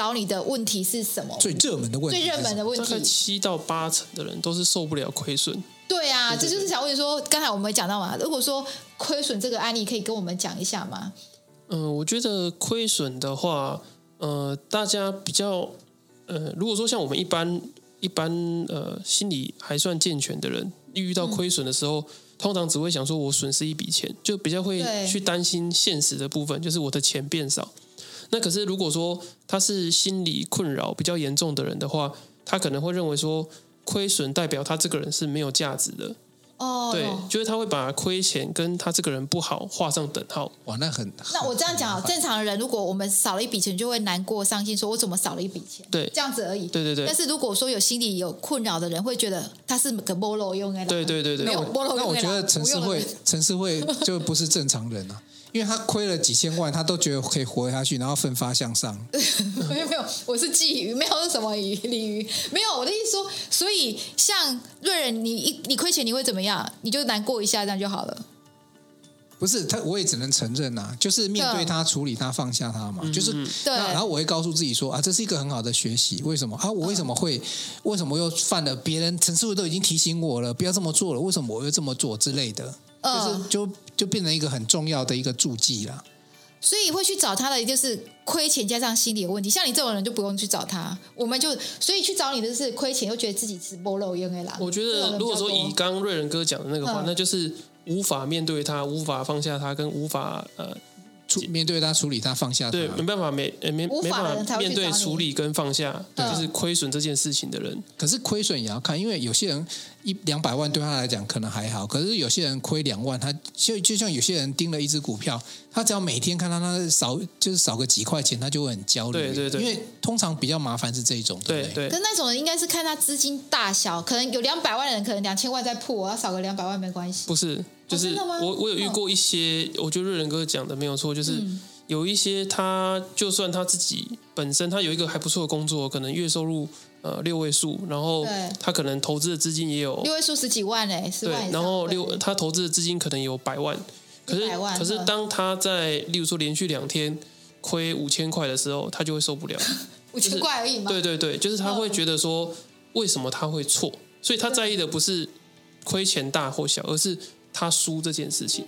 找你的问题是什么？最热门的问题，最热门的问题，大概七到八成的人都是受不了亏损。对啊，这就是想问说，刚才我们讲到嘛，如果说亏损这个案例，可以跟我们讲一下吗？嗯、呃，我觉得亏损的话，呃，大家比较，呃，如果说像我们一般一般呃心理还算健全的人，遇到亏损的时候，嗯、通常只会想说我损失一笔钱，就比较会去担心现实的部分，就是我的钱变少。那可是如果说他是心理困扰比较严重的人的话，他可能会认为说亏损代表他这个人是没有价值的。哦，对，就是他会把亏钱跟他这个人不好画上等号。哇，那很……那我这样讲，正常的人如果我们少了一笔钱，就会难过、伤心，说我怎么少了一笔钱？对，这样子而已。对对对。但是如果说有心理有困扰的人，会觉得他是个菠萝用的。对对对对。没有菠萝用的。那我觉得陈世慧，陈世慧就不是正常人啊。因为他亏了几千万，他都觉得可以活下去，然后奋发向上。没有没有，我是鲫鱼，没有是什么鱼鲤鱼，没有我的意思说，所以像瑞仁，你一你亏钱你会怎么样？你就难过一下，这样就好了。不是他，我也只能承认呐、啊，就是面对他，处理他，放下他嘛。嗯、就是对，然后我会告诉自己说啊，这是一个很好的学习。为什么啊？我为什么会？为什么又犯了？别人陈师傅都已经提醒我了，不要这么做了，为什么我又这么做之类的？就是就就变成一个很重要的一个注记了，所以会去找他的就是亏钱加上心理有问题。像你这种人就不用去找他，我们就所以去找你的是亏钱又觉得自己是波漏用的啦。我觉得如果说以刚刚瑞仁哥讲的那个话，那就是无法面对他，无法放下他，跟无法呃。面对他，处理他，放下他。对，没办法，没没没办法面对处理跟放下，就是亏损这件事情的人。可是亏损也要看，因为有些人一两百万对他来讲可能还好，可是有些人亏两万，他就就像有些人盯了一只股票，他只要每天看到他少就是少个几块钱，他就会很焦虑。对对对，因为通常比较麻烦是这一种，对对。可是那种人应该是看他资金大小，可能有两百万的人，可能两千万在破，我要少个两百万没关系。不是。就是我，我有遇过一些，我觉得瑞仁哥讲的没有错，就是有一些他，就算他自己本身他有一个还不错的工作，可能月收入呃六位数，然后他可能投资的资金也有六位数十几万哎，对，然后六他投资的资金可能有百万，可是可是当他在例如说连续两天亏五千块的时候，他就会受不了，五千块而已嘛，对对对，就是他会觉得说为什么他会错，所以他在意的不是亏钱大或小，而是。他输这件事情，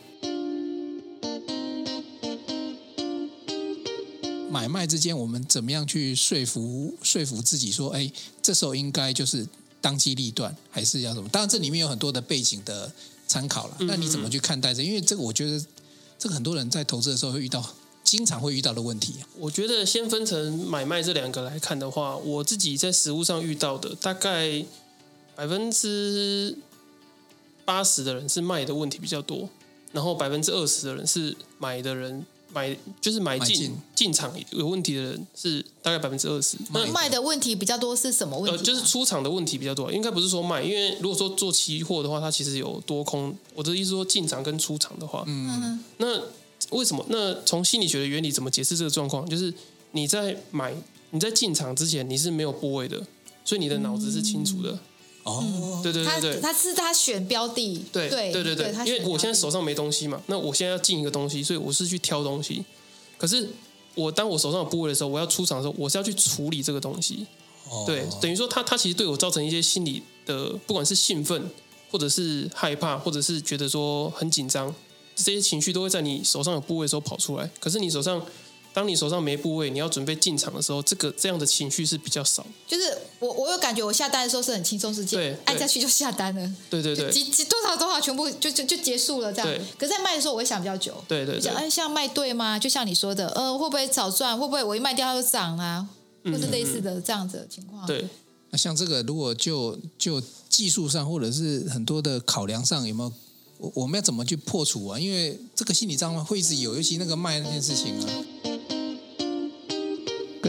买卖之间，我们怎么样去说服说服自己说，哎，这时候应该就是当机立断，还是要什么？当然，这里面有很多的背景的参考了。那你怎么去看待这？因为这个，我觉得这个很多人在投资的时候会遇到，经常会遇到的问题。我觉得先分成买卖这两个来看的话，我自己在实物上遇到的大概百分之。八十的人是卖的问题比较多，然后百分之二十的人是买的人买就是买进进场有问题的人是大概百分之二十。那卖的问题比较多是什么问题？呃，就是出场的问题比较多，应该不是说卖，因为如果说做期货的话，它其实有多空。我的意思说进场跟出场的话，嗯，那为什么？那从心理学的原理怎么解释这个状况？就是你在买你在进场之前你是没有部位的，所以你的脑子是清楚的。嗯哦，对对对对，他是他选标的，对对对对，因为我现在手上没东西嘛，那我现在要进一个东西，所以我是去挑东西。可是我当我手上有部位的时候，我要出场的时候，我是要去处理这个东西。对，等于说他他其实对我造成一些心理的，不管是兴奋，或者是害怕，或者是觉得说很紧张，这些情绪都会在你手上有部位的时候跑出来。可是你手上。当你手上没部位，你要准备进场的时候，这个这样的情绪是比较少。就是我，我有感觉，我下单的时候是很轻松，是这样，按下去就下单了。对对对，几几多少多少，全部就就就结束了这样。对。可是在卖的时候，我会想比较久。对对对。想哎，像卖对吗？就像你说的，呃，会不会早赚？会不会我一卖掉它就涨啊？或是类似的这样子的情况。对。那像这个，如果就就技术上或者是很多的考量上，有没有我我们要怎么去破除啊？因为这个心理障碍会一直有，尤其那个卖那件事情啊。